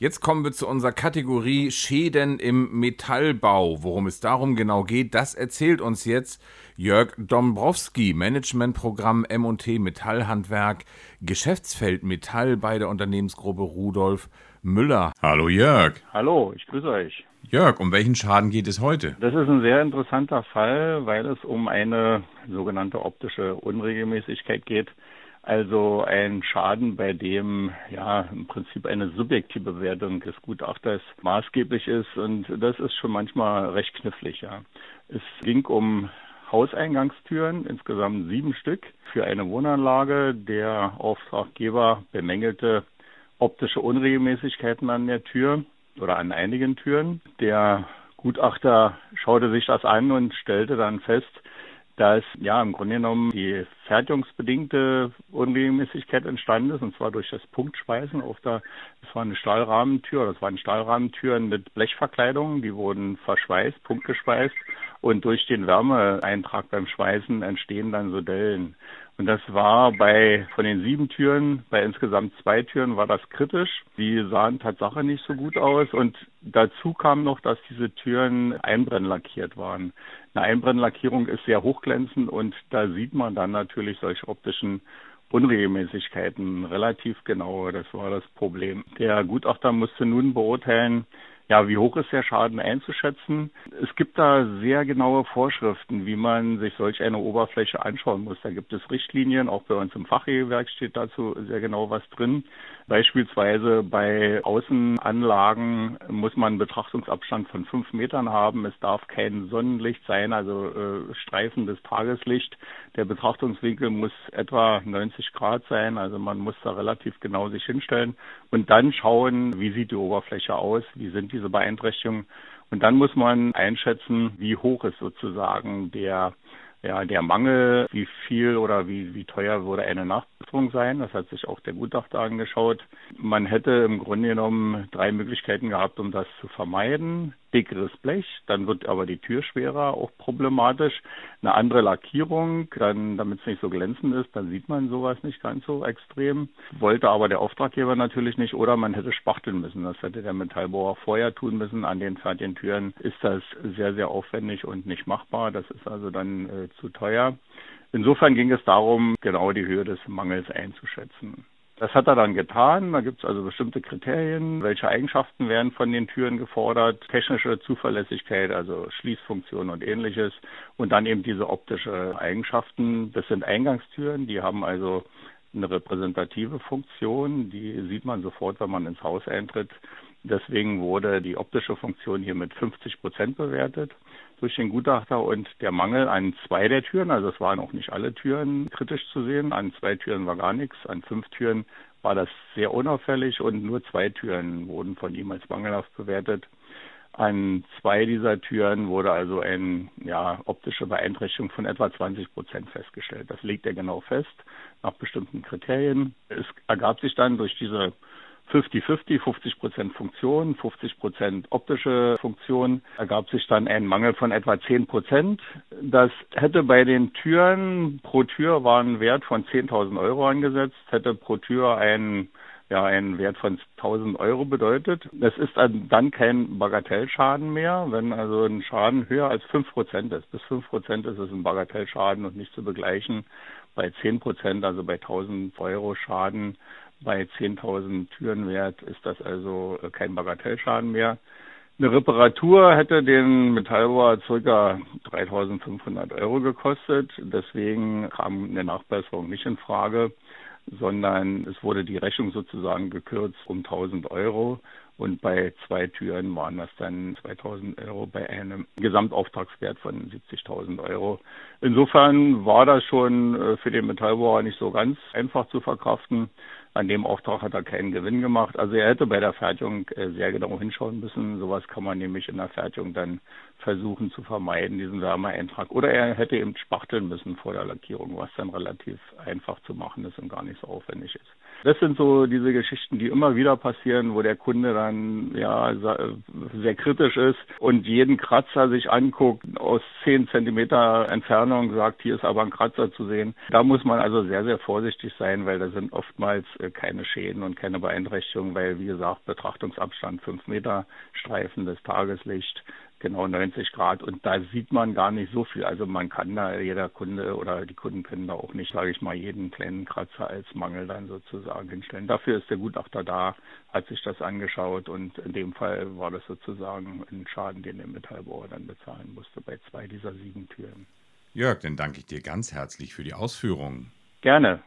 Jetzt kommen wir zu unserer Kategorie Schäden im Metallbau. Worum es darum genau geht, das erzählt uns jetzt Jörg Dombrowski, Managementprogramm M&T Metallhandwerk, Geschäftsfeld Metall bei der Unternehmensgruppe Rudolf Müller. Hallo Jörg. Hallo, ich grüße euch. Jörg, um welchen Schaden geht es heute? Das ist ein sehr interessanter Fall, weil es um eine sogenannte optische Unregelmäßigkeit geht. Also ein Schaden, bei dem ja im Prinzip eine subjektive Bewertung des Gutachters maßgeblich ist und das ist schon manchmal recht knifflig, ja. Es ging um Hauseingangstüren, insgesamt sieben Stück für eine Wohnanlage. Der Auftraggeber bemängelte optische Unregelmäßigkeiten an der Tür oder an einigen Türen. Der Gutachter schaute sich das an und stellte dann fest, dass ja im Grunde genommen die fertigungsbedingte Unregelmäßigkeit entstanden ist, und zwar durch das Punktschweißen auf der, das war eine Stahlrahmentür, das waren Stahlrahmentüren mit Blechverkleidung, die wurden verschweißt, punktgeschweißt und durch den Wärmeeintrag beim Schweißen entstehen dann so Dellen. Und das war bei, von den sieben Türen, bei insgesamt zwei Türen war das kritisch. Die sahen Tatsache nicht so gut aus. Und dazu kam noch, dass diese Türen einbrennlackiert waren. Eine Einbrennlackierung ist sehr hochglänzend und da sieht man dann natürlich solche optischen Unregelmäßigkeiten relativ genau. Das war das Problem. Der Gutachter musste nun beurteilen, ja, wie hoch ist der Schaden einzuschätzen? Es gibt da sehr genaue Vorschriften, wie man sich solch eine Oberfläche anschauen muss. Da gibt es Richtlinien, auch bei uns im Fachregelwerk steht dazu sehr genau was drin. Beispielsweise bei Außenanlagen muss man einen Betrachtungsabstand von fünf Metern haben. Es darf kein Sonnenlicht sein, also äh, streifendes Tageslicht. Der Betrachtungswinkel muss etwa 90 Grad sein, also man muss da relativ genau sich hinstellen und dann schauen, wie sieht die Oberfläche aus, wie sind diese Beeinträchtigungen. Und dann muss man einschätzen, wie hoch ist sozusagen der ja, der Mangel, wie viel oder wie, wie teuer würde eine Nachbesserung sein, das hat sich auch der Gutachter angeschaut. Man hätte im Grunde genommen drei Möglichkeiten gehabt, um das zu vermeiden dickeres Blech, dann wird aber die Tür schwerer, auch problematisch. Eine andere Lackierung, dann, damit es nicht so glänzend ist, dann sieht man sowas nicht ganz so extrem. Wollte aber der Auftraggeber natürlich nicht oder man hätte spachteln müssen. Das hätte der Metallbauer vorher tun müssen. An den fertigen Türen ist das sehr, sehr aufwendig und nicht machbar. Das ist also dann äh, zu teuer. Insofern ging es darum, genau die Höhe des Mangels einzuschätzen. Das hat er dann getan. Da gibt es also bestimmte Kriterien. Welche Eigenschaften werden von den Türen gefordert? Technische Zuverlässigkeit, also Schließfunktion und ähnliches. Und dann eben diese optische Eigenschaften. Das sind Eingangstüren, die haben also eine repräsentative Funktion. Die sieht man sofort, wenn man ins Haus eintritt. Deswegen wurde die optische Funktion hier mit 50 Prozent bewertet durch den Gutachter und der Mangel an zwei der Türen, also es waren auch nicht alle Türen kritisch zu sehen, an zwei Türen war gar nichts, an fünf Türen war das sehr unauffällig und nur zwei Türen wurden von ihm als mangelhaft bewertet. An zwei dieser Türen wurde also eine ja, optische Beeinträchtigung von etwa 20 Prozent festgestellt. Das legt er genau fest nach bestimmten Kriterien. Es ergab sich dann durch diese 50-50, 50 Prozent Funktion, 50 Prozent optische Funktion, ergab sich dann ein Mangel von etwa 10 Prozent. Das hätte bei den Türen pro Tür war ein Wert von 10.000 Euro angesetzt, hätte pro Tür ein ja, einen Wert von 1000 Euro bedeutet. Das ist dann kein Bagatellschaden mehr, wenn also ein Schaden höher als 5 Prozent ist. Bis 5 Prozent ist es ein Bagatellschaden und nicht zu begleichen. Bei 10 Prozent, also bei 1000 Euro Schaden, bei 10.000 Türen wert ist das also äh, kein Bagatellschaden mehr. Eine Reparatur hätte den Metallbauer ca. 3.500 Euro gekostet. Deswegen kam eine Nachbesserung nicht in Frage, sondern es wurde die Rechnung sozusagen gekürzt um 1.000 Euro. Und bei zwei Türen waren das dann 2000 Euro bei einem Gesamtauftragswert von 70.000 Euro. Insofern war das schon äh, für den Metallbauer nicht so ganz einfach zu verkraften. An dem Auftrag hat er keinen Gewinn gemacht. Also er hätte bei der Fertigung äh, sehr genau hinschauen müssen. Sowas kann man nämlich in der Fertigung dann versuchen zu vermeiden, diesen Wärmeeintrag. Oder er hätte eben spachteln müssen vor der Lackierung, was dann relativ einfach zu machen ist und gar nicht so aufwendig ist. Das sind so diese Geschichten, die immer wieder passieren, wo der Kunde dann ja sehr kritisch ist und jeden Kratzer sich anguckt, aus zehn Zentimeter Entfernung sagt, hier ist aber ein Kratzer zu sehen. Da muss man also sehr, sehr vorsichtig sein, weil da sind oftmals äh, keine Schäden und keine Beeinträchtigung, weil wie gesagt Betrachtungsabstand 5 Meter, Streifen des Tageslicht, genau 90 Grad und da sieht man gar nicht so viel. Also man kann da, jeder Kunde oder die Kunden können da auch nicht, sage ich mal, jeden kleinen Kratzer als Mangel dann sozusagen hinstellen. Dafür ist der Gutachter da, hat sich das angeschaut und in dem Fall war das sozusagen ein Schaden, den der Metallbauer dann bezahlen musste bei zwei dieser sieben Türen. Jörg, dann danke ich dir ganz herzlich für die Ausführungen. Gerne.